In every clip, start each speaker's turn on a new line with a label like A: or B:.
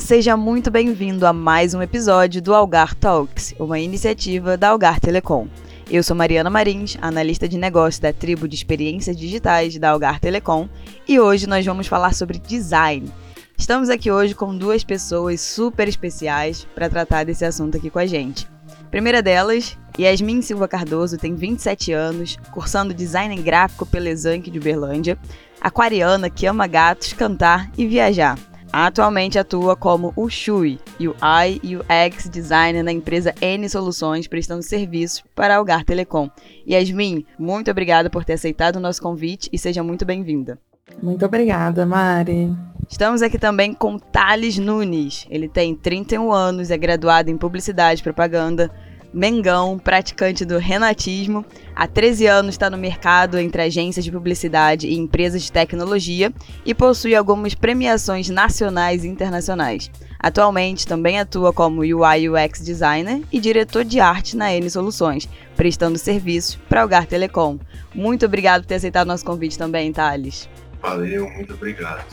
A: seja muito bem-vindo a mais um episódio do Algar Talks, uma iniciativa da Algar Telecom. Eu sou Mariana Marins, analista de negócios da tribo de experiências digitais da Algar Telecom, e hoje nós vamos falar sobre design. Estamos aqui hoje com duas pessoas super especiais para tratar desse assunto aqui com a gente. Primeira delas, Yasmin Silva Cardoso tem 27 anos, cursando design gráfico pela Exanc de Uberlândia, aquariana que ama gatos, cantar e viajar. Atualmente atua como o Shui, UI e UX Designer na empresa N Soluções, prestando serviços para a Algar Telecom. Yasmin, muito obrigada por ter aceitado o nosso convite e seja muito bem-vinda.
B: Muito obrigada, Mari.
A: Estamos aqui também com Thales Nunes. Ele tem 31 anos, é graduado em Publicidade e Propaganda, Mengão, praticante do renatismo. Há 13 anos está no mercado entre agências de publicidade e empresas de tecnologia e possui algumas premiações nacionais e internacionais. Atualmente também atua como UI UX designer e diretor de arte na N Soluções, prestando serviços para o Gar Telecom. Muito obrigado por ter aceitado nosso convite também, Thales.
C: Valeu, muito obrigado.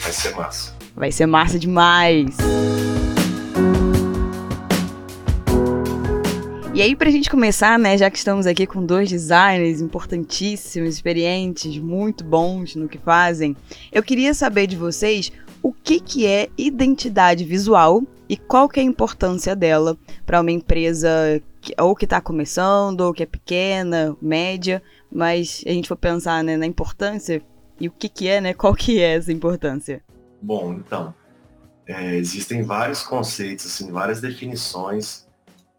C: Vai ser massa.
A: Vai ser massa demais. E aí, pra gente começar, né, já que estamos aqui com dois designers importantíssimos, experientes, muito bons no que fazem, eu queria saber de vocês o que, que é identidade visual e qual que é a importância dela para uma empresa que, ou que está começando, ou que é pequena, média, mas a gente for pensar né, na importância e o que, que é, né, qual que é essa importância?
C: Bom, então, é, existem vários conceitos, assim, várias definições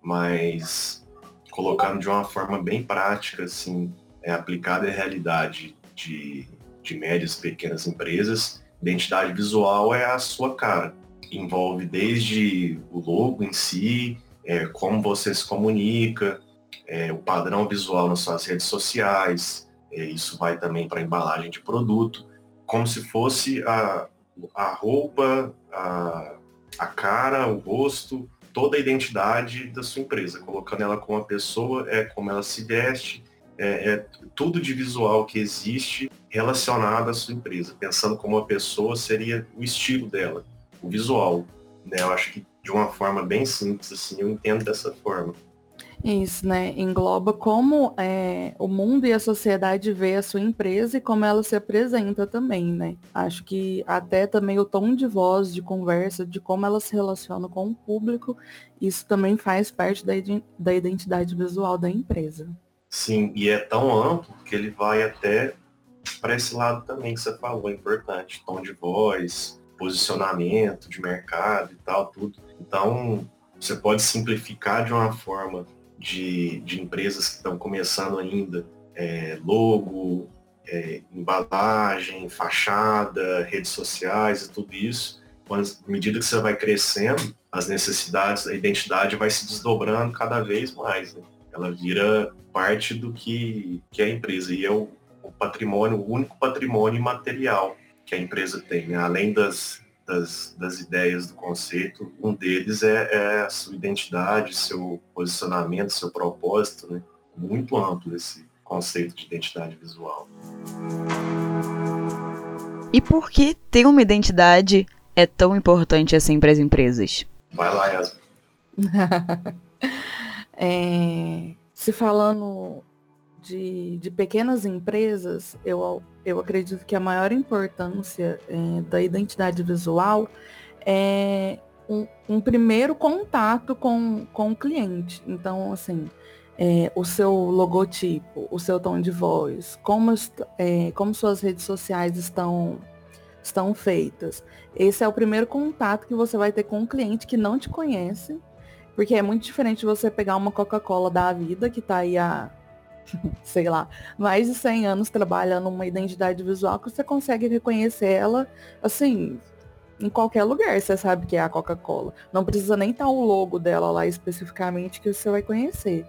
C: mas colocando de uma forma bem prática, assim, é, aplicada à realidade de, de médias e pequenas empresas, identidade visual é a sua cara. Envolve desde o logo em si, é, como você se comunica, é, o padrão visual nas suas redes sociais, é, isso vai também para a embalagem de produto, como se fosse a, a roupa, a, a cara, o rosto, toda a identidade da sua empresa, colocando ela como uma pessoa, é como ela se veste, é, é, tudo de visual que existe relacionado à sua empresa, pensando como uma pessoa seria o estilo dela, o visual. Né? Eu acho que de uma forma bem simples, assim, eu entendo dessa forma.
B: Isso, né? Engloba como é, o mundo e a sociedade vê a sua empresa e como ela se apresenta também, né? Acho que até também o tom de voz, de conversa, de como ela se relaciona com o público, isso também faz parte da, da identidade visual da empresa.
C: Sim, e é tão amplo que ele vai até para esse lado também que você falou, é importante, tom de voz, posicionamento de mercado e tal, tudo. Então, você pode simplificar de uma forma de, de empresas que estão começando ainda, é, logo, é, embalagem, fachada, redes sociais e tudo isso. Mas, à medida que você vai crescendo, as necessidades, a identidade vai se desdobrando cada vez mais. Né? Ela vira parte do que, que é a empresa. E é o, o patrimônio, o único patrimônio material que a empresa tem, né? além das, das, das ideias do conceito. Um deles é, é, a sua identidade, seu posicionamento, seu propósito, né? Muito amplo esse conceito de identidade visual.
A: E por que ter uma identidade é tão importante assim para as empresas?
C: Vai lá, Yasmin.
B: é, se falando de, de pequenas empresas, eu, eu acredito que a maior importância é, da identidade visual é um, um, primeiro contato com, com o cliente. Então, assim, é, o seu logotipo, o seu tom de voz, como, é, como suas redes sociais estão, estão feitas. Esse é o primeiro contato que você vai ter com um cliente que não te conhece, porque é muito diferente você pegar uma Coca-Cola da vida, que está aí há sei lá, mais de 100 anos trabalhando uma identidade visual que você consegue reconhecer ela, assim, em qualquer lugar, você sabe que é a Coca-Cola. Não precisa nem estar o logo dela lá especificamente que você vai conhecer.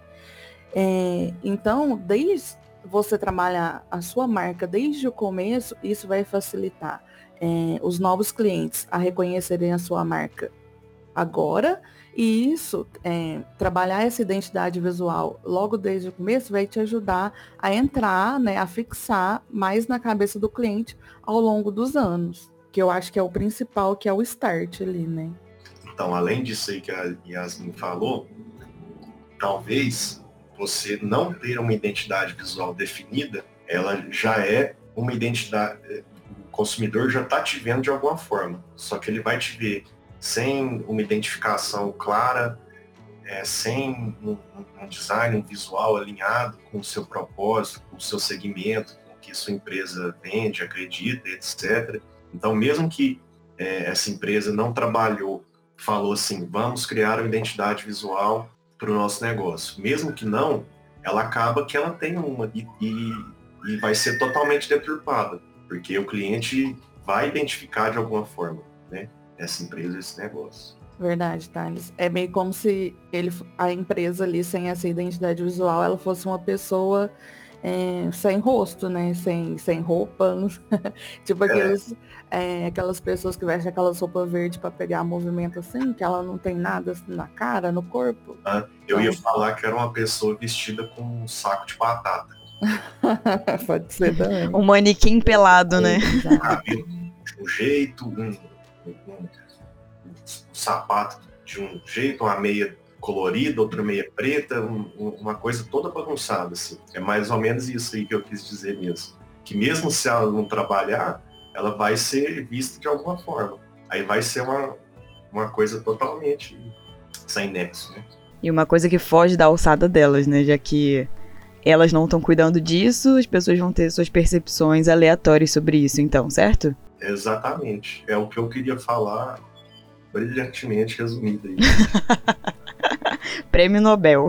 B: É, então, desde você trabalhar a sua marca desde o começo, isso vai facilitar é, os novos clientes a reconhecerem a sua marca agora e isso, é, trabalhar essa identidade visual logo desde o começo vai te ajudar a entrar, né, a fixar mais na cabeça do cliente ao longo dos anos. Que eu acho que é o principal, que é o start ali, né?
C: Então, além disso aí que a Yasmin falou, talvez você não ter uma identidade visual definida, ela já é uma identidade, o consumidor já está te vendo de alguma forma, só que ele vai te ver sem uma identificação clara, é, sem um, um, design, um visual alinhado com o seu propósito, com o seu segmento, com o que sua empresa vende, acredita, etc. Então, mesmo que é, essa empresa não trabalhou, falou assim, vamos criar uma identidade visual para o nosso negócio. Mesmo que não, ela acaba que ela tem uma e, e, e vai ser totalmente deturpada, porque o cliente vai identificar de alguma forma? Essa empresa, esse negócio.
B: Verdade, Thales. É meio como se ele, a empresa ali, sem essa identidade visual, ela fosse uma pessoa é, sem rosto, né? Sem, sem roupa. tipo é. aqueles, é, aquelas pessoas que vestem aquelas roupas verdes para pegar movimento assim, que ela não tem nada assim, na cara, no corpo.
C: Ah, eu ia falar que era uma pessoa vestida com um saco de batata.
B: Pode ser também.
A: Um manequim pelado, né?
C: Um cabelo de um jeito, um, um, sapato de um jeito, uma meia colorida, outra meia preta, um, uma coisa toda bagunçada, assim. É mais ou menos isso aí que eu quis dizer mesmo. Que mesmo se ela não trabalhar, ela vai ser vista de alguma forma. Aí vai ser uma, uma coisa totalmente sem nexo, né?
A: E uma coisa que foge da alçada delas, né? Já que elas não estão cuidando disso, as pessoas vão ter suas percepções aleatórias sobre isso, então, certo?
C: Exatamente. É o que eu queria falar brilhantemente resumido aí.
A: Prêmio Nobel.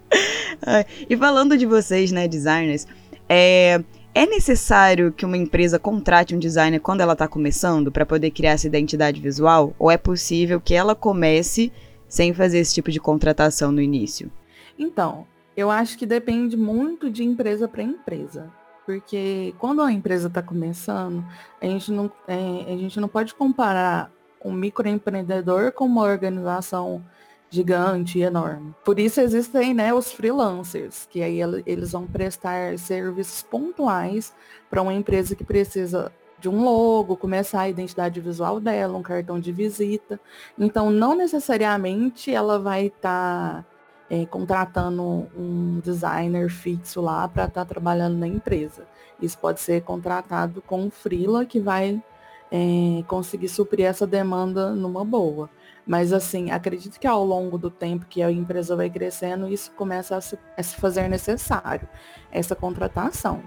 A: e falando de vocês, né, designers, é, é necessário que uma empresa contrate um designer quando ela está começando para poder criar essa identidade visual? Ou é possível que ela comece sem fazer esse tipo de contratação no início?
B: Então, eu acho que depende muito de empresa para empresa. Porque quando a empresa está começando, a gente, não, é, a gente não pode comparar um microempreendedor com uma organização gigante e enorme. Por isso existem né, os freelancers, que aí eles vão prestar serviços pontuais para uma empresa que precisa de um logo, começar a identidade visual dela, um cartão de visita. Então, não necessariamente ela vai estar tá, é, contratando um designer fixo lá para estar tá trabalhando na empresa. Isso pode ser contratado com um freela que vai é, conseguir suprir essa demanda numa boa. Mas assim, acredito que ao longo do tempo que a empresa vai crescendo, isso começa a se, a se fazer necessário, essa contratação.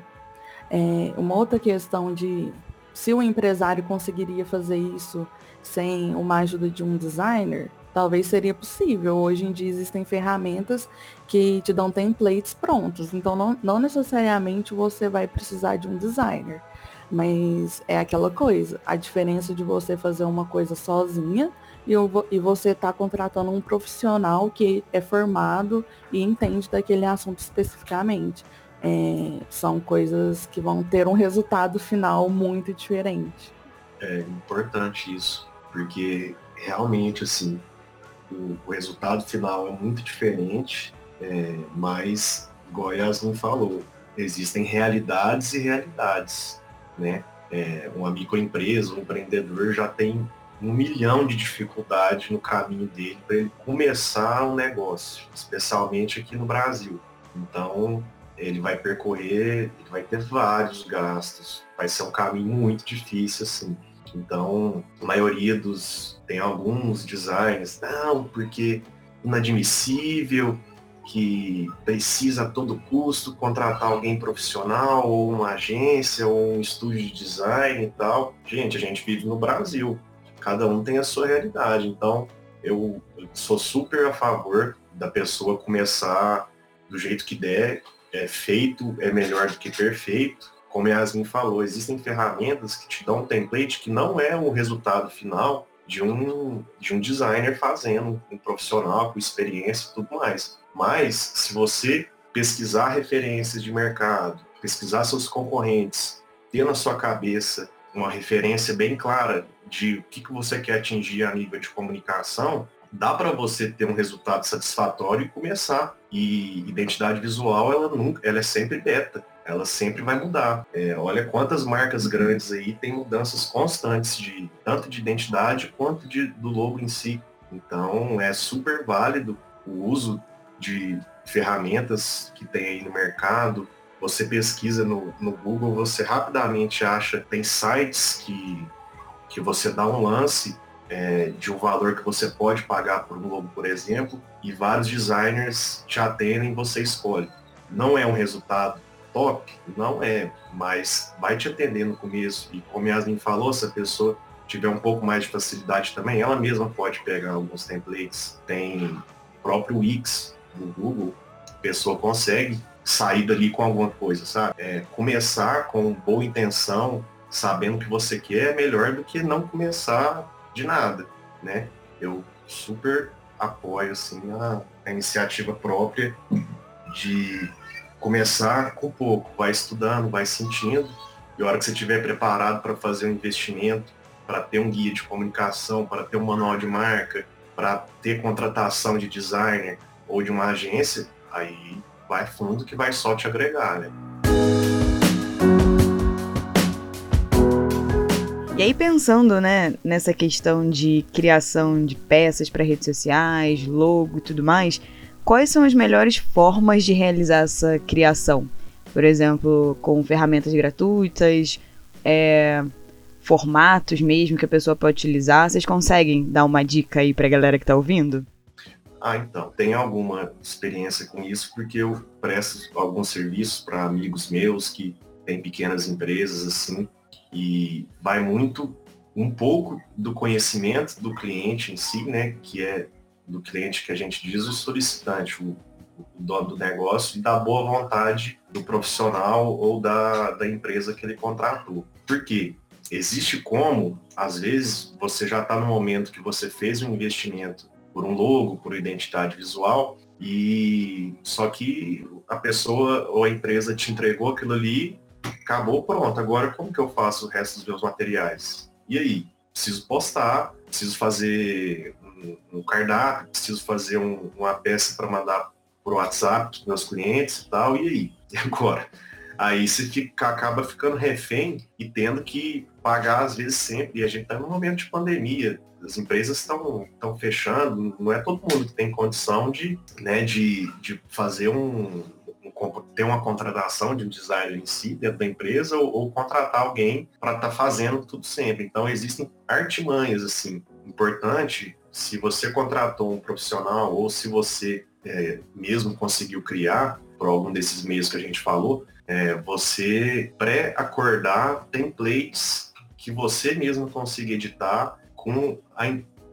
B: É, uma outra questão de se o empresário conseguiria fazer isso sem uma ajuda de um designer, talvez seria possível. Hoje em dia existem ferramentas que te dão templates prontos, então não, não necessariamente você vai precisar de um designer. Mas é aquela coisa, a diferença de você fazer uma coisa sozinha e, e você está contratando um profissional que é formado e entende daquele assunto especificamente. É, são coisas que vão ter um resultado final muito diferente.
C: É importante isso, porque realmente assim o, o resultado final é muito diferente, é, mas a Yasmin falou, existem realidades e realidades né? É, uma microempresa, um empreendedor já tem um milhão de dificuldades no caminho dele para ele começar um negócio, especialmente aqui no Brasil. Então, ele vai percorrer, ele vai ter vários gastos, vai ser um caminho muito difícil, assim. Então, a maioria dos. Tem alguns designs, não, porque inadmissível, que precisa a todo custo contratar alguém profissional, ou uma agência, ou um estúdio de design e tal. Gente, a gente vive no Brasil. Cada um tem a sua realidade. Então, eu sou super a favor da pessoa começar do jeito que der. É feito é melhor do que perfeito. Como Yasmin falou, existem ferramentas que te dão um template que não é o resultado final de um, de um designer fazendo, um profissional com experiência e tudo mais. Mas, se você pesquisar referências de mercado, pesquisar seus concorrentes, ter na sua cabeça uma referência bem clara de o que, que você quer atingir a nível de comunicação, dá para você ter um resultado satisfatório e começar. E identidade visual, ela nunca, ela é sempre beta. Ela sempre vai mudar. É, olha quantas marcas grandes aí têm mudanças constantes de tanto de identidade quanto de, do logo em si. Então é super válido o uso de ferramentas que tem aí no mercado. Você pesquisa no, no Google, você rapidamente acha, tem sites que, que você dá um lance é, de um valor que você pode pagar por um logo, por exemplo, e vários designers te atendem, você escolhe. Não é um resultado top? Não é, mas vai te atender no começo. E como Yasmin falou, se a pessoa tiver um pouco mais de facilidade também, ela mesma pode pegar alguns templates. Tem próprio Wix do Google, a pessoa consegue sair dali com alguma coisa, sabe? É, começar com boa intenção, sabendo o que você quer, é melhor do que não começar de nada, né? Eu super apoio, assim, a, a iniciativa própria de começar com pouco, vai estudando, vai sentindo, e a hora que você estiver preparado para fazer um investimento, para ter um guia de comunicação, para ter um manual de marca, para ter contratação de designer ou de uma agência, aí vai fundo que vai só te agregar, né?
A: E aí pensando, né, nessa questão de criação de peças para redes sociais, logo e tudo mais, quais são as melhores formas de realizar essa criação? Por exemplo, com ferramentas gratuitas, é, formatos mesmo que a pessoa pode utilizar. Vocês conseguem dar uma dica aí para a galera que está ouvindo?
C: Ah, então, tenho alguma experiência com isso porque eu presto alguns serviços para amigos meus que têm pequenas empresas assim e vai muito um pouco do conhecimento do cliente em si, né, que é do cliente que a gente diz o solicitante, o, o dono do negócio, e da boa vontade do profissional ou da, da empresa que ele contratou. Por quê? Existe como, às vezes, você já está no momento que você fez um investimento por um logo, por identidade visual, e só que a pessoa ou a empresa te entregou aquilo ali, acabou, pronto. Agora como que eu faço o resto dos meus materiais? E aí? Preciso postar, preciso fazer um, cardápio, preciso fazer um, uma peça para mandar por WhatsApp para meus clientes e tal, e aí? E agora? Aí você fica, acaba ficando refém e tendo que pagar às vezes sempre. E a gente está num momento de pandemia. As empresas estão fechando, não é todo mundo que tem condição de, né, de, de fazer um, um, ter uma contratação de um designer em si dentro da empresa ou, ou contratar alguém para estar tá fazendo tudo sempre. Então existem artimanhas assim. Importante se você contratou um profissional ou se você é, mesmo conseguiu criar por algum desses meios que a gente falou, é, você pré-acordar templates que você mesmo consiga editar com a,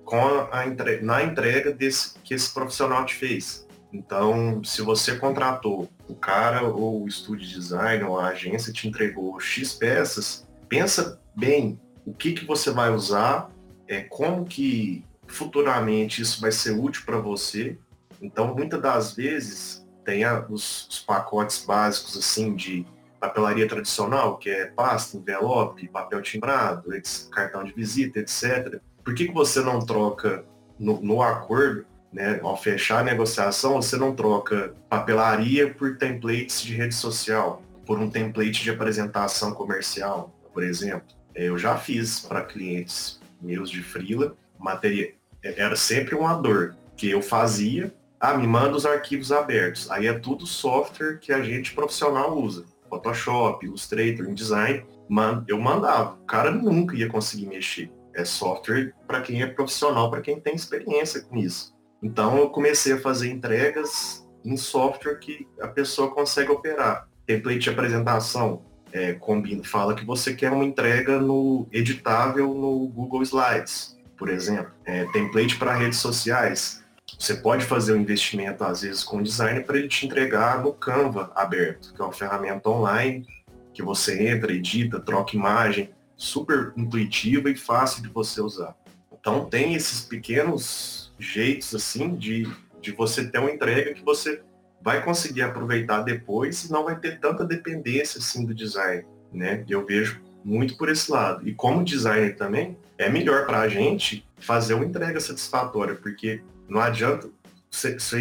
C: com a entre, na entrega desse que esse profissional te fez. Então, se você contratou o cara ou o estúdio de design ou a agência te entregou X peças, pensa bem o que, que você vai usar, é, como que futuramente isso vai ser útil para você. Então, muitas das vezes, tem os, os, pacotes básicos assim de papelaria tradicional, que é pasta, envelope, papel timbrado, cartão de visita, etc. Por que, que você não troca no, no acordo, né, ao fechar a negociação, você não troca papelaria por templates de rede social, por um template de apresentação comercial, por exemplo? Eu já fiz para clientes meus de freela, materia, era sempre uma dor que eu fazia. Ah, me manda os arquivos abertos. Aí é tudo software que a gente profissional usa. Photoshop, Illustrator, InDesign. Eu mandava. O cara nunca ia conseguir mexer. É software para quem é profissional, para quem tem experiência com isso. Então eu comecei a fazer entregas em software que a pessoa consegue operar. Template de apresentação, é, combina, fala que você quer uma entrega no editável no Google Slides por exemplo. É, template para redes sociais. Você pode fazer um investimento, às vezes, com o designer para ele te entregar no Canva aberto, que é uma ferramenta online que você entra, edita, troca imagem, super intuitiva e fácil de você usar. Então tem esses pequenos jeitos assim de, de você ter uma entrega que você vai conseguir aproveitar depois e não vai ter tanta dependência assim do design, né? Eu vejo muito por esse lado. E como designer também, é melhor para a gente fazer uma entrega satisfatória, porque não adianta você,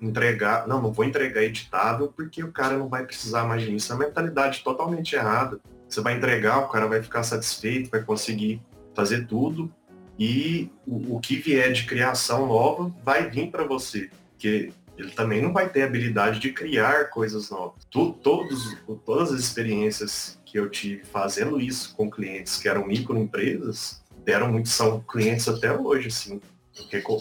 C: entregar, não, não vou entregar editável porque o cara não vai precisar mais disso. É uma mentalidade totalmente errada. Você vai entregar, o cara vai ficar satisfeito, vai conseguir fazer tudo e o, o que vier de criação nova vai vir para você, porque ele também não vai ter habilidade de criar coisas novas. Tu, todos, todas as experiências que eu tive fazendo isso com clientes que eram microempresas, deram muito, são clientes até hoje, assim,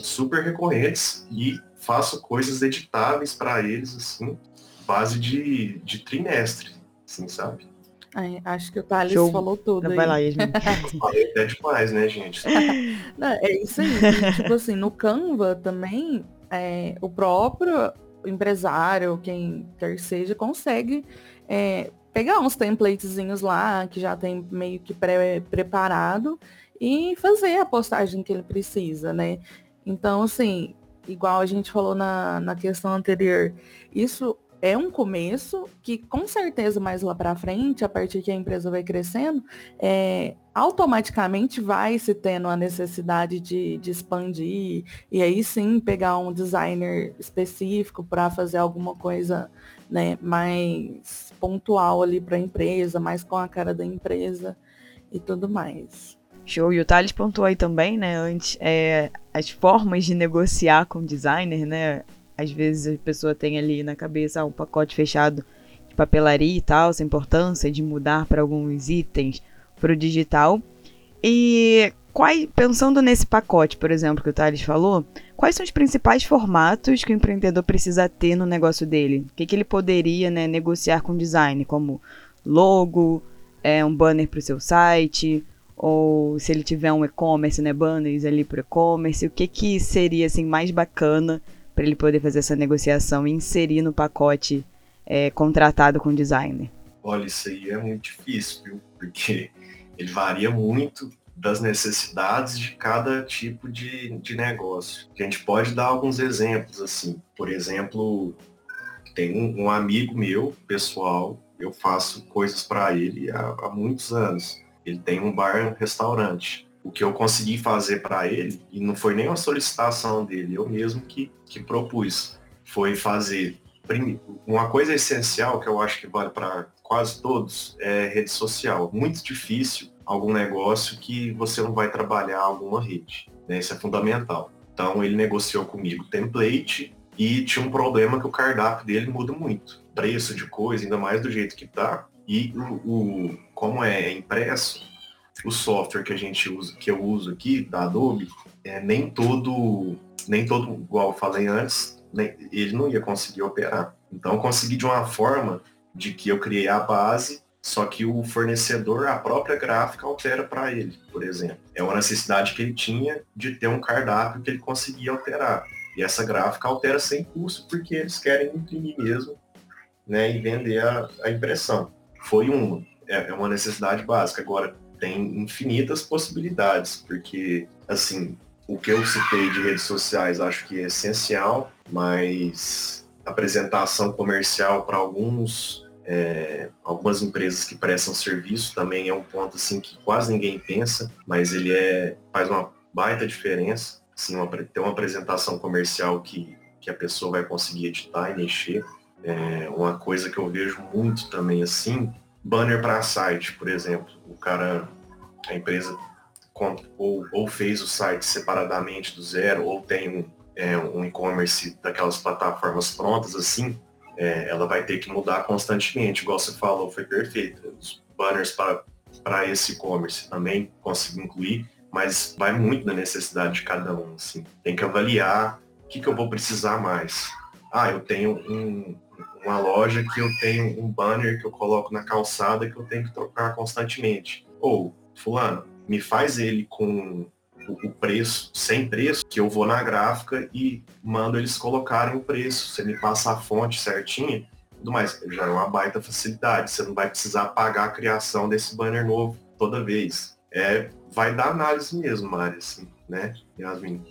C: super recorrentes e faço coisas editáveis para eles, assim, base de, de trimestre, assim, sabe?
B: Ai, acho que o Thales Show. falou tudo.
A: Vai lá, Yasmin.
C: é demais, né, gente?
B: Não, é isso aí. tipo assim, no Canva também, é, o próprio empresário, quem quer seja, consegue é, pegar uns templatezinhos lá, que já tem meio que pré-preparado, e fazer a postagem que ele precisa, né? Então, assim, igual a gente falou na, na questão anterior, isso é um começo que com certeza mais lá para frente, a partir que a empresa vai crescendo, é, automaticamente vai se tendo a necessidade de, de expandir e aí sim pegar um designer específico para fazer alguma coisa né, mais pontual ali para a empresa, mais com a cara da empresa e tudo mais.
A: Show. E o Thales pontuou aí também, né, antes, é, as formas de negociar com o designer, né, às vezes a pessoa tem ali na cabeça um pacote fechado de papelaria e tal, essa importância de mudar para alguns itens para o digital. E quais, pensando nesse pacote, por exemplo, que o Thales falou, quais são os principais formatos que o empreendedor precisa ter no negócio dele? O que, que ele poderia né, negociar com o design, como logo, é, um banner para o seu site, ou se ele tiver um e-commerce, né, banners ali para e-commerce, o que, que seria assim mais bacana para ele poder fazer essa negociação e inserir no pacote é, contratado com o designer?
C: Olha, isso aí é muito difícil, viu? Porque ele varia muito das necessidades de cada tipo de, de negócio. A gente pode dar alguns exemplos, assim. Por exemplo, tem um, um amigo meu, pessoal, eu faço coisas para ele há, há muitos anos. Ele tem um bar, um restaurante o que eu consegui fazer para ele, e não foi nem uma solicitação dele, eu mesmo que, que propus, foi fazer uma coisa essencial que eu acho que vale para quase todos é rede social. Muito difícil algum negócio que você não vai trabalhar alguma rede. Né? Isso é fundamental. Então ele negociou comigo template e tinha um problema que o cardápio dele muda muito. Preço de coisa, ainda mais do jeito que tá. E o, o como é impresso, o software que a gente usa, que eu uso aqui, da Adobe, é, nem todo, nem todo, igual eu falei antes, nem, ele não ia conseguir operar. Então eu consegui de uma forma de que eu criei a base, só que o fornecedor, a própria gráfica altera para ele, por exemplo. É uma necessidade que ele tinha de ter um cardápio que ele conseguia alterar. E essa gráfica altera sem custo porque eles querem imprimir mesmo né, e vender a, a impressão. Foi uma. É, é uma necessidade básica. Agora, tem infinitas possibilidades, porque, assim, o que eu citei de redes sociais acho que é essencial, mas apresentação comercial para alguns é, algumas empresas que prestam serviço também é um ponto assim que quase ninguém pensa, mas ele é faz uma baita diferença, assim, uma, ter uma apresentação comercial que, que a pessoa vai conseguir editar e mexer. É uma coisa que eu vejo muito também assim banner para site, por exemplo. O cara, a empresa ou, ou fez o site separadamente do zero, ou tem um, é, um e-commerce daquelas plataformas prontas assim, é, ela vai ter que mudar constantemente, igual você falou, foi perfeito. Os banners para esse e-commerce também consigo incluir, mas vai muito da necessidade de cada um. Assim. Tem que avaliar o que, que eu vou precisar mais. Ah, eu tenho um, uma loja que eu tenho um banner que eu coloco na calçada que eu tenho que trocar constantemente. Ou, fulano, me faz ele com o preço, sem preço, que eu vou na gráfica e mando eles colocarem o preço. Você me passa a fonte certinha, tudo mais. Já é uma baita facilidade. Você não vai precisar pagar a criação desse banner novo toda vez. É, vai dar análise mesmo, Mari, assim, né, Yasmin?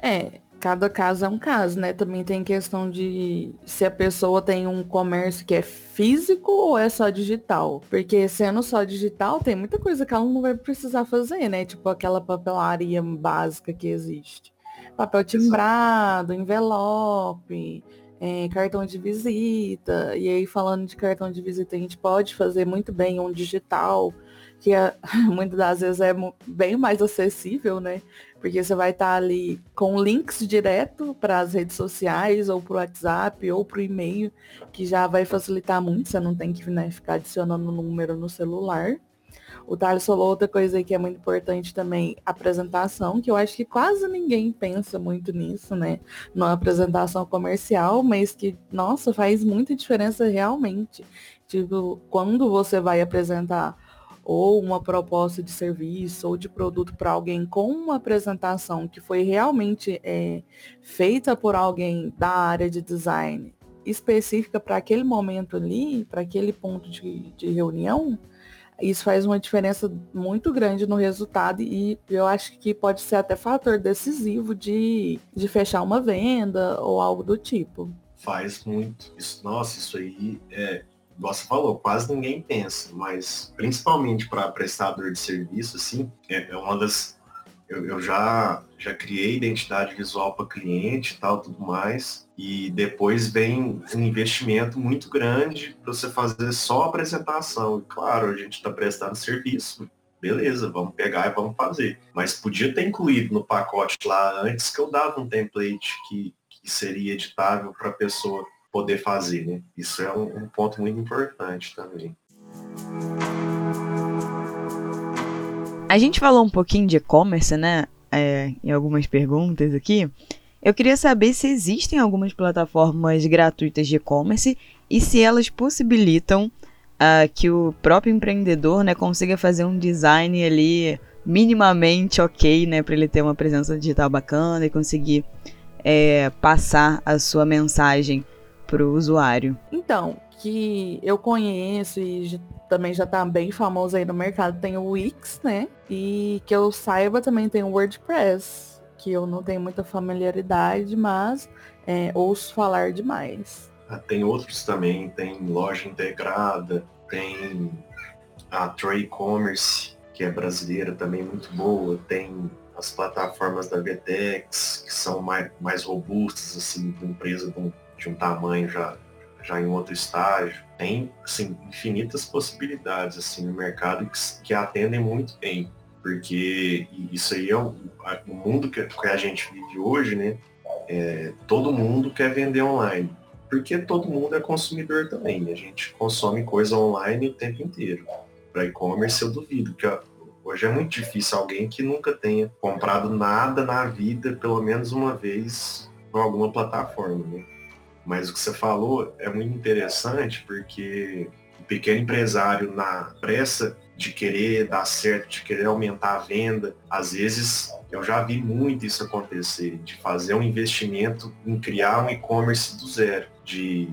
B: É, cada caso é um caso, né? Também tem questão de se a pessoa tem um comércio que é físico ou é só digital. Porque sendo só digital, tem muita coisa que ela não vai precisar fazer, né? Tipo aquela papelaria básica que existe. papel timbrado, envelope, é, cartão de visita. E aí, falando de cartão de visita, a gente pode fazer muito bem um digital, que é, muitas das vezes é bem mais acessível, né? Porque você vai estar ali com links direto para as redes sociais, ou para o WhatsApp, ou para o e-mail, que já vai facilitar muito, você não tem que né, ficar adicionando número no celular. O Thales falou outra coisa aí que é muito importante também, apresentação, que eu acho que quase ninguém pensa muito nisso, né? Numa apresentação comercial, mas que, nossa, faz muita diferença realmente. Tipo, quando você vai apresentar ou uma proposta de serviço ou de produto para alguém com uma apresentação que foi realmente é, feita por alguém da área de design específica para aquele momento ali, para aquele ponto de, de reunião, isso faz uma diferença muito grande no resultado e eu acho que pode ser até fator decisivo de, de fechar uma venda ou algo do tipo.
C: Faz muito. Isso, nossa, isso aí é, você falou, quase ninguém pensa, mas principalmente para prestador de serviço, assim, é, é uma das eu, eu já, já criei identidade visual para cliente e tal, tudo mais. E depois vem um investimento muito grande para você fazer só a apresentação. E, claro, a gente está prestando serviço. Beleza, vamos pegar e vamos fazer. Mas podia ter incluído no pacote lá antes que eu dava um template que, que seria editável para a pessoa poder fazer, né? Isso é um, um ponto muito importante também.
A: A gente falou um pouquinho de e-commerce, né? É, em algumas perguntas aqui. Eu queria saber se existem algumas plataformas gratuitas de e-commerce e se elas possibilitam uh, que o próprio empreendedor né, consiga fazer um design ali minimamente ok, né, para ele ter uma presença digital bacana e conseguir é, passar a sua mensagem para o usuário.
B: Então, que eu conheço e também já tá bem famoso aí no mercado, tem o Wix, né? E que eu saiba também tem o WordPress, que eu não tenho muita familiaridade, mas é, ouço falar demais.
C: Ah, tem outros também, tem loja integrada, tem a Trade Commerce, que é brasileira também muito boa, tem as plataformas da Vetex, que são mais, mais robustas, assim, para empresa de um, de um tamanho já já em outro estágio. Tem, assim, infinitas possibilidades, assim, no mercado que, que atendem muito bem. Porque isso aí é o, o mundo que, que, a gente vive hoje, né? É, todo mundo quer vender online. Porque todo mundo é consumidor também. A gente consome coisa online o tempo inteiro. Para e-commerce eu duvido que hoje é muito difícil alguém que nunca tenha comprado nada na vida, pelo menos uma vez, em alguma plataforma. Né? Mas o que você falou é muito interessante porque o pequeno empresário na pressa de querer dar certo, de querer aumentar a venda, às vezes eu já vi muito isso acontecer, de fazer um investimento em criar um e-commerce do zero, de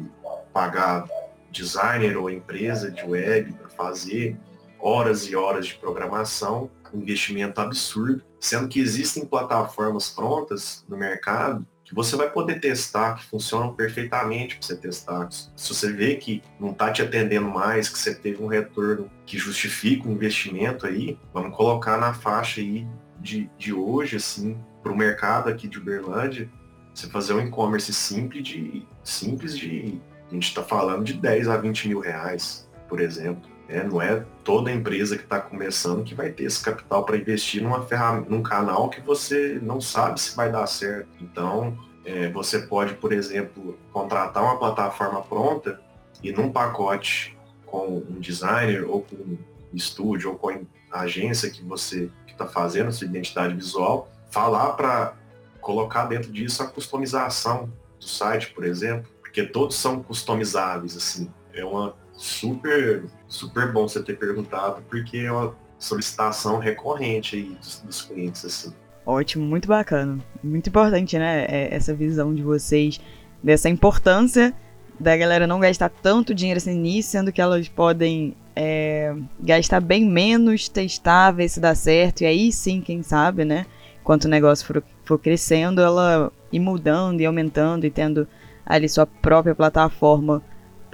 C: pagar designer ou empresa de web para fazer horas e horas de programação, investimento absurdo, sendo que existem plataformas prontas no mercado que você vai poder testar, que funcionam perfeitamente para você testar. Se você vê que não está te atendendo mais, que você teve um retorno que justifica o investimento aí, vamos colocar na faixa aí de, de hoje, assim, para o mercado aqui de Uberlândia, você fazer um e-commerce simples de. simples de. A gente está falando de 10 a 20 mil reais, por exemplo. É, não é toda empresa que está começando que vai ter esse capital para investir numa ferramenta, num canal que você não sabe se vai dar certo. Então, é, você pode, por exemplo, contratar uma plataforma pronta e num pacote com um designer ou com um estúdio ou com a agência que você está fazendo sua identidade visual, falar para colocar dentro disso a customização do site, por exemplo, porque todos são customizáveis, assim. É uma super, super bom você ter perguntado, porque é uma solicitação recorrente aí dos, dos clientes, assim.
A: Ótimo, muito bacana. Muito importante, né? É, essa visão de vocês, dessa importância da galera não gastar tanto dinheiro assim nisso, sendo que elas podem é, gastar bem menos, testar, ver se dá certo, e aí sim, quem sabe, né? Quanto o negócio for, for crescendo, ela ir mudando e aumentando e tendo ali sua própria plataforma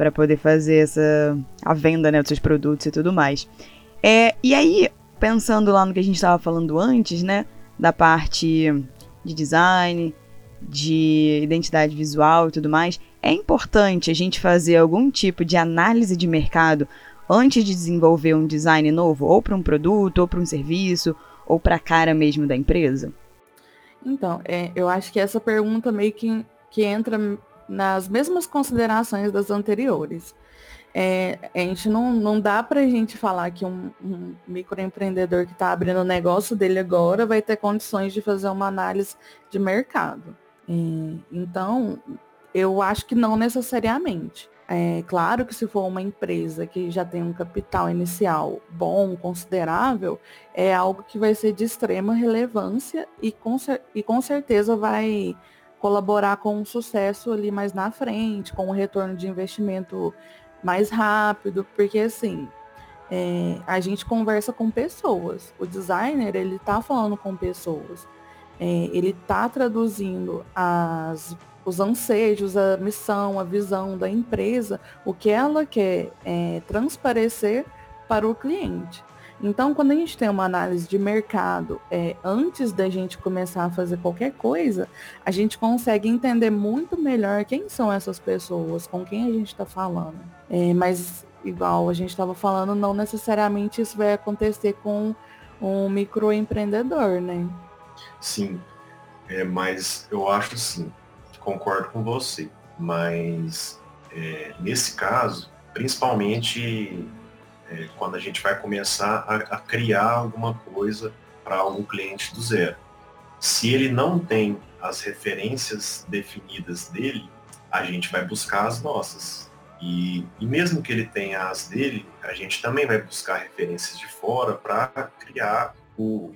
A: para poder fazer essa a venda né, dos seus produtos e tudo mais. É, e aí, pensando lá no que a gente estava falando antes, né, da parte de design, de identidade visual e tudo mais, é importante a gente fazer algum tipo de análise de mercado antes de desenvolver um design novo, ou para um produto, ou para um serviço, ou para a cara mesmo da empresa?
B: Então, é, eu acho que essa pergunta meio que, que entra nas mesmas considerações das anteriores. É, a gente não, não dá para a gente falar que um, um microempreendedor que está abrindo o negócio dele agora vai ter condições de fazer uma análise de mercado. Então, eu acho que não necessariamente. É claro que se for uma empresa que já tem um capital inicial bom, considerável, é algo que vai ser de extrema relevância e com, e com certeza vai colaborar com um sucesso ali mais na frente, com um retorno de investimento mais rápido, porque assim, é, a gente conversa com pessoas. O designer, ele está falando com pessoas. É, ele está traduzindo as os anseios, a missão, a visão da empresa, o que ela quer é, transparecer para o cliente. Então, quando a gente tem uma análise de mercado, é, antes da gente começar a fazer qualquer coisa, a gente consegue entender muito melhor quem são essas pessoas, com quem a gente está falando. É, mas, igual a gente estava falando, não necessariamente isso vai acontecer com um microempreendedor, né?
C: Sim, é, mas eu acho sim concordo com você, mas é, nesse caso, principalmente é, quando a gente vai começar a, a criar alguma coisa para algum cliente do zero. Se ele não tem as referências definidas dele, a gente vai buscar as nossas. E, e, mesmo que ele tenha as dele, a gente também vai buscar referências de fora para criar o,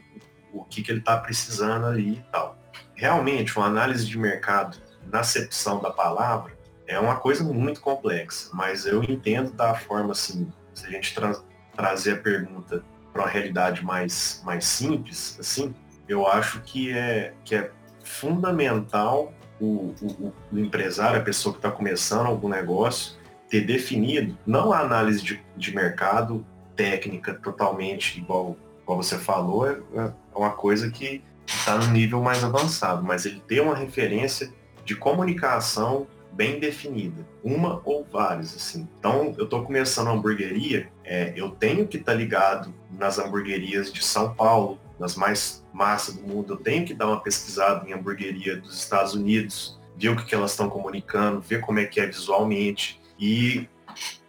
C: o que, que ele está precisando ali e tal. Realmente, uma análise de mercado na acepção da palavra, é uma coisa muito complexa, mas eu entendo da forma assim, se a gente tra trazer a pergunta para uma realidade mais, mais simples, assim, eu acho que é, que é fundamental o, o, o empresário, a pessoa que está começando algum negócio, ter definido, não a análise de, de mercado técnica totalmente igual, igual você falou, é, é uma coisa que está no nível mais avançado, mas ele ter uma referência de comunicação bem definida, uma ou várias, assim. Então, eu estou começando a hamburgueria, é, eu tenho que estar tá ligado nas hamburguerias de São Paulo, nas mais massas do mundo, eu tenho que dar uma pesquisada em hamburgueria dos Estados Unidos, ver o que, que elas estão comunicando, ver como é que é visualmente e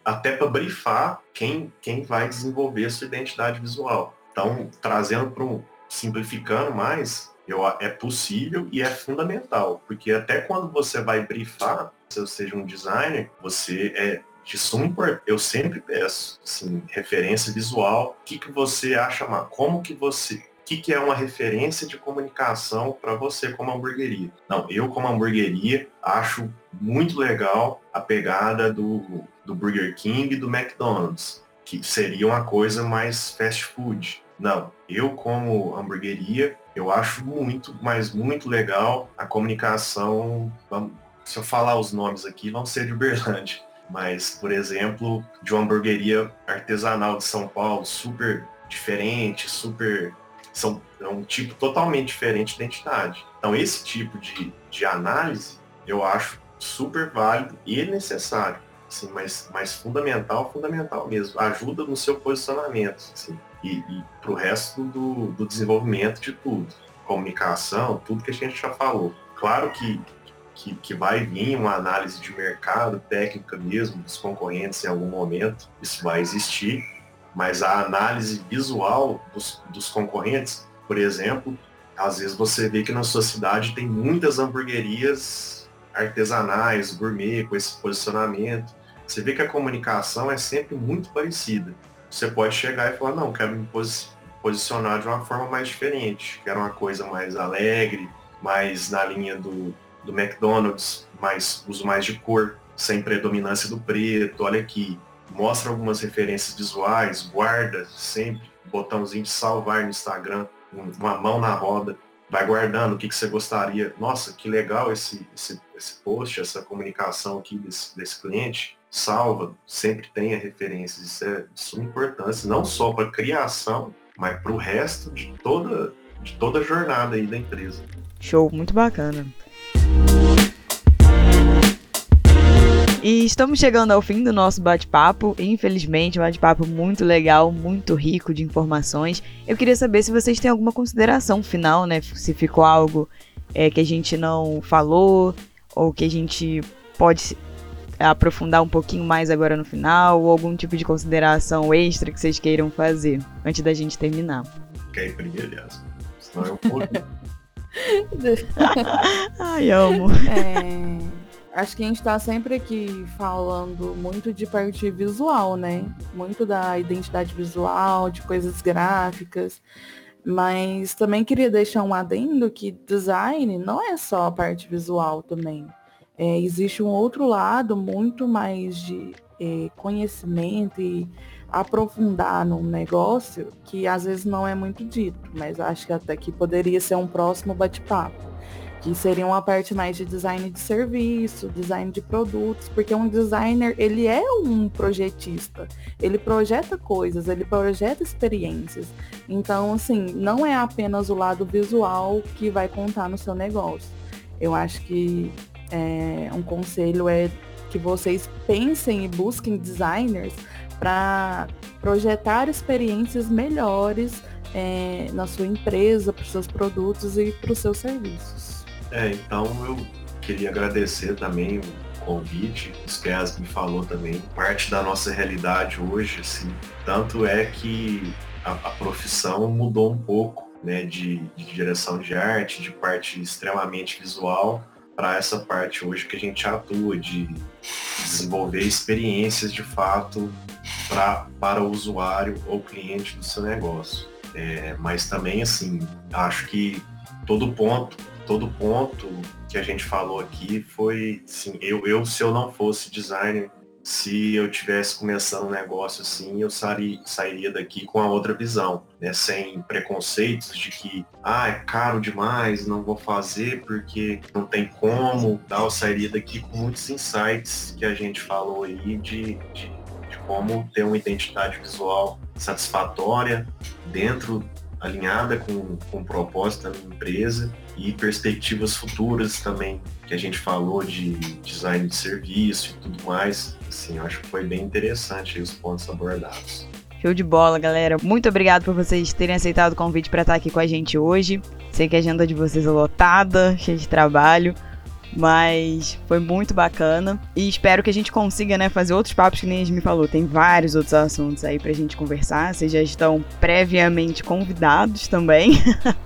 C: até para brifar quem, quem vai desenvolver a sua identidade visual. Então, trazendo para um, simplificando mais, eu, é possível e é fundamental, porque até quando você vai brifar, se eu seja um designer, você é de suma importância. Eu sempre peço, assim, referência visual. O que, que você acha, como que você, o que, que é uma referência de comunicação para você como hamburgueria? Não, eu como hamburgueria acho muito legal a pegada do, do Burger King e do McDonald's, que seria uma coisa mais fast food. Não, eu como hamburgueria, eu acho muito, mas muito legal a comunicação. Se eu falar os nomes aqui, vão ser de Uberlândia. Mas, por exemplo, de uma hamburgueria artesanal de São Paulo, super diferente, super. São, é um tipo totalmente diferente de identidade. Então, esse tipo de, de análise eu acho super válido e necessário. Assim, mas, mas fundamental, fundamental mesmo. Ajuda no seu posicionamento. Assim e, e para o resto do, do desenvolvimento de tudo. Comunicação, tudo que a gente já falou. Claro que, que, que, vai vir uma análise de mercado, técnica mesmo, dos concorrentes em algum momento, isso vai existir, mas a análise visual dos, dos concorrentes, por exemplo, às vezes você vê que na sua cidade tem muitas hamburguerias artesanais, gourmet, com esse posicionamento. Você vê que a comunicação é sempre muito parecida você pode chegar e falar, não, quero me posicionar de uma forma mais diferente, quero uma coisa mais alegre, mais na linha do, do McDonald's, mais uso mais de cor, sem predominância do preto, olha aqui, mostra algumas referências visuais, guarda sempre, botãozinho de salvar no Instagram, uma mão na roda, vai guardando o que, que você gostaria. Nossa, que legal esse, esse, esse post, essa comunicação aqui desse, desse cliente salva, sempre tenha referências. Isso é de suma importância, não só para a criação, mas para o resto de toda, de toda a jornada aí da empresa.
A: Show, muito bacana. E estamos chegando ao fim do nosso bate-papo. Infelizmente, um bate-papo muito legal, muito rico de informações. Eu queria saber se vocês têm alguma consideração final, né? Se ficou algo é, que a gente não falou, ou que a gente pode aprofundar um pouquinho mais agora no final, ou algum tipo de consideração extra que vocês queiram fazer antes da gente terminar.
C: Quer ir primeiro? Senão eu vou.
A: Ai, amo.
B: É acho que a gente está sempre aqui falando muito de parte visual, né? Muito da identidade visual, de coisas gráficas. Mas também queria deixar um adendo que design não é só a parte visual também. É, existe um outro lado muito mais de é, conhecimento e aprofundar num negócio que às vezes não é muito dito, mas acho que até que poderia ser um próximo bate-papo que seria uma parte mais de design de serviço, design de produtos, porque um designer, ele é um projetista, ele projeta coisas, ele projeta experiências. Então, assim, não é apenas o lado visual que vai contar no seu negócio. Eu acho que é, um conselho é que vocês pensem e busquem designers para projetar experiências melhores é, na sua empresa, para os seus produtos e para os seus serviços.
C: É, então eu queria agradecer também o convite, os que as me falou também, parte da nossa realidade hoje, assim, tanto é que a, a profissão mudou um pouco, né, de, de direção de arte, de parte extremamente visual, para essa parte hoje que a gente atua, de desenvolver experiências de fato pra, para o usuário ou cliente do seu negócio. É, mas também, assim, acho que todo ponto todo ponto que a gente falou aqui foi, assim, eu, eu se eu não fosse designer, se eu tivesse começando um negócio assim, eu sairia, sairia daqui com a outra visão, né? Sem preconceitos de que, ah, é caro demais, não vou fazer porque não tem como. Tá? Eu sairia daqui com muitos insights que a gente falou aí de, de, de como ter uma identidade visual satisfatória dentro alinhada com, com o propósito da empresa e perspectivas futuras também, que a gente falou de design de serviço e tudo mais. Assim, acho que foi bem interessante os pontos abordados.
A: Show de bola, galera. Muito obrigado por vocês terem aceitado o convite para estar aqui com a gente hoje. Sei que a agenda de vocês é lotada, cheia de trabalho. Mas foi muito bacana. E espero que a gente consiga, né, fazer outros papos que nem a gente me falou. Tem vários outros assuntos aí pra gente conversar. Vocês já estão previamente convidados também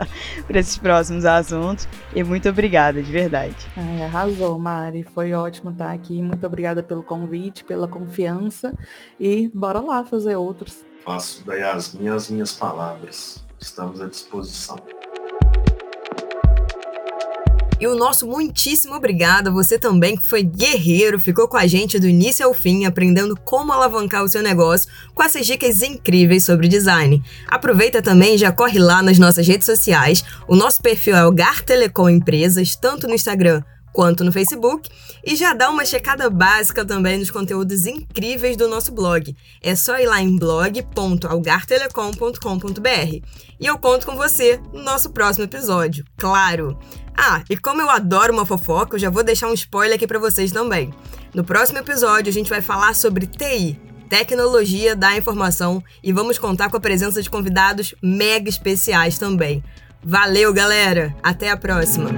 A: para esses próximos assuntos. E muito obrigada, de verdade.
B: Ai, arrasou, Mari. Foi ótimo estar aqui. Muito obrigada pelo convite, pela confiança. E bora lá fazer outros.
C: Faço da Yasmin as minhas palavras. Estamos à disposição.
A: E o nosso muitíssimo obrigado a você também que foi guerreiro, ficou com a gente do início ao fim, aprendendo como alavancar o seu negócio com essas dicas incríveis sobre design. Aproveita também e já corre lá nas nossas redes sociais. O nosso perfil é o Gar Telecom Empresas, tanto no Instagram quanto no Facebook e já dá uma checada básica também nos conteúdos incríveis do nosso blog. É só ir lá em blog.algartelecom.com.br. E eu conto com você no nosso próximo episódio, claro. Ah, e como eu adoro uma fofoca, eu já vou deixar um spoiler aqui para vocês também. No próximo episódio a gente vai falar sobre TI, tecnologia da informação, e vamos contar com a presença de convidados mega especiais também. Valeu, galera! Até a próxima!